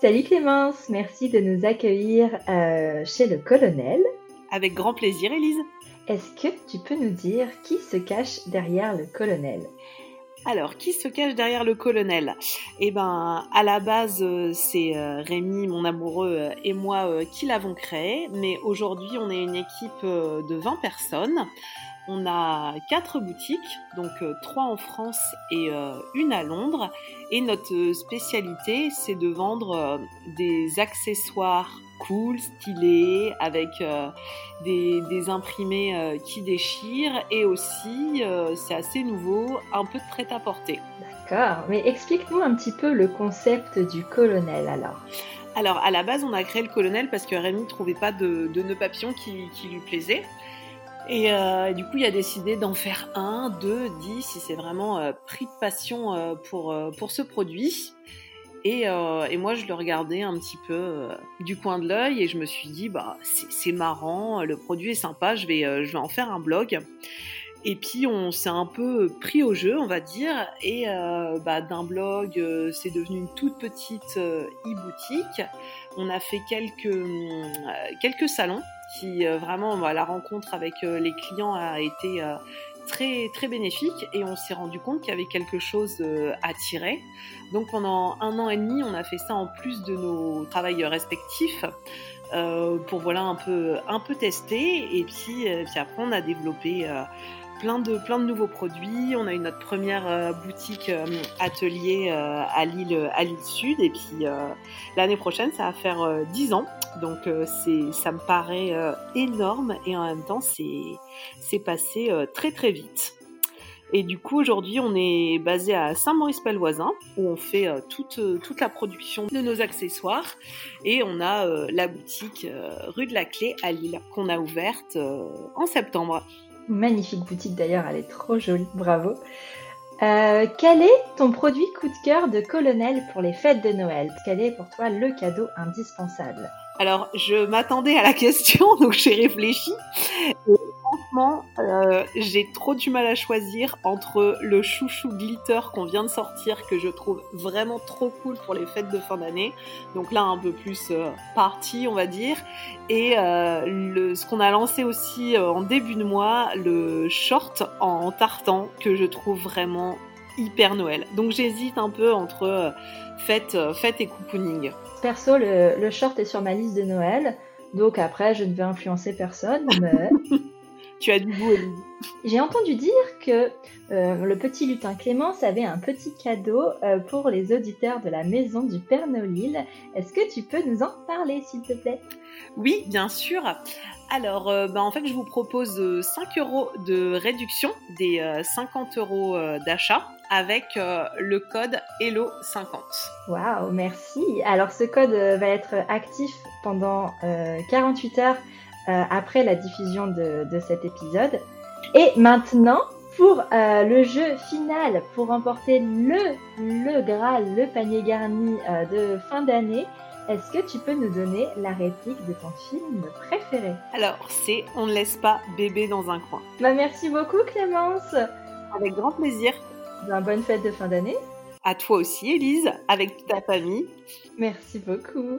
Salut Clémence, merci de nous accueillir euh, chez le colonel. Avec grand plaisir, Élise. Est-ce que tu peux nous dire qui se cache derrière le colonel? Alors, qui se cache derrière le colonel? Eh ben, à la base, euh, c'est euh, Rémi, mon amoureux, et moi qui l'avons créé. Mais aujourd'hui, on est une équipe de 20 personnes. On a quatre boutiques, donc euh, trois en France et euh, une à Londres. Et notre spécialité, c'est de vendre euh, des accessoires cool, stylés, avec des, imprimés qui déchirent. Et aussi, c'est assez nouveau, un peu de prêt-à-porter. D'accord, mais explique-nous un petit peu le concept du colonel alors. Alors, à la base, on a créé le colonel parce que Rémi ne trouvait pas de, de nœud papillon qui, qui lui plaisait. Et euh, du coup, il a décidé d'en faire un, deux, dix, si c'est vraiment euh, pris de passion euh, pour, pour ce produit. Et, et, moi, je le regardais un petit peu du coin de l'œil et je me suis dit, bah, c'est marrant, le produit est sympa, je vais, je vais en faire un blog. Et puis on s'est un peu pris au jeu, on va dire, et bah, d'un blog, c'est devenu une toute petite e-boutique. On a fait quelques, quelques salons qui euh, vraiment bah, la rencontre avec euh, les clients a été euh, très très bénéfique et on s'est rendu compte qu'il y avait quelque chose à tirer. Donc pendant un an et demi, on a fait ça en plus de nos travails respectifs pour voilà un peu un peu tester et puis puis après on a développé plein de, plein de nouveaux produits. On a eu notre première euh, boutique euh, atelier euh, à Lille, à Lille Sud. Et puis l'année prochaine, ça va faire 10 ans. Donc c'est, ça me paraît énorme et en même temps, c'est, passé très très vite. Et du coup, aujourd'hui, on est basé à Saint-Maurice-Pelvoisin, où on fait toute, toute la production de nos accessoires. Et on a la boutique rue de la Clé à Lille, qu'on a ouverte en septembre. Magnifique boutique d'ailleurs, elle est trop jolie, bravo. Euh, quel est ton produit coup de cœur de colonel pour les fêtes de Noël? Quel est pour toi le cadeau indispensable? Alors, je m'attendais à la question, donc j'ai réfléchi franchement, euh, j'ai trop du mal à choisir entre le chouchou glitter qu'on vient de sortir, que je trouve vraiment trop cool pour les fêtes de fin d'année. Donc là, un peu plus euh, party, on va dire. Et euh, le, ce qu'on a lancé aussi en début de mois, le short en tartan, que je trouve vraiment hyper Noël. Donc j'hésite un peu entre fête, fête et couponing. Perso, le, le short est sur ma liste de Noël. Donc après, je ne vais influencer personne, mais Tu as du goût, J'ai entendu dire que euh, le petit lutin Clémence avait un petit cadeau euh, pour les auditeurs de la maison du Père Nolil. Est-ce que tu peux nous en parler, s'il te plaît? Oui, bien sûr. Alors, euh, bah, en fait, je vous propose 5 euros de réduction des 50 euros d'achat avec le code HELLO50. Waouh, merci. Alors, ce code va être actif pendant 48 heures après la diffusion de, cet épisode. Et maintenant, pour euh, le jeu final, pour remporter le, le Graal, le panier garni euh, de fin d'année, est-ce que tu peux nous donner la réplique de ton film préféré? Alors, c'est On ne laisse pas bébé dans un coin. Bah, merci beaucoup Clémence Avec grand plaisir. Ben, bonne fête de fin d'année. À toi aussi Elise, avec ta famille. Merci beaucoup.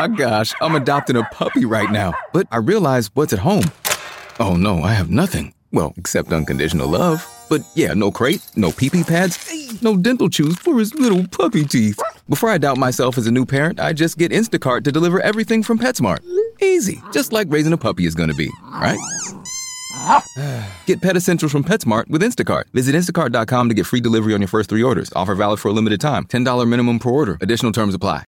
My gosh, I'm adopting a puppy right now. But I realize what's at home. Oh no, I have nothing. Well, except unconditional love. But yeah, no crate, no pee pee pads, no dental chews for his little puppy teeth. Before I doubt myself as a new parent, I just get Instacart to deliver everything from PetSmart. Easy, just like raising a puppy is gonna be, right? Get Pet Essentials from PetSmart with Instacart. Visit instacart.com to get free delivery on your first three orders. Offer valid for a limited time. $10 minimum per order. Additional terms apply.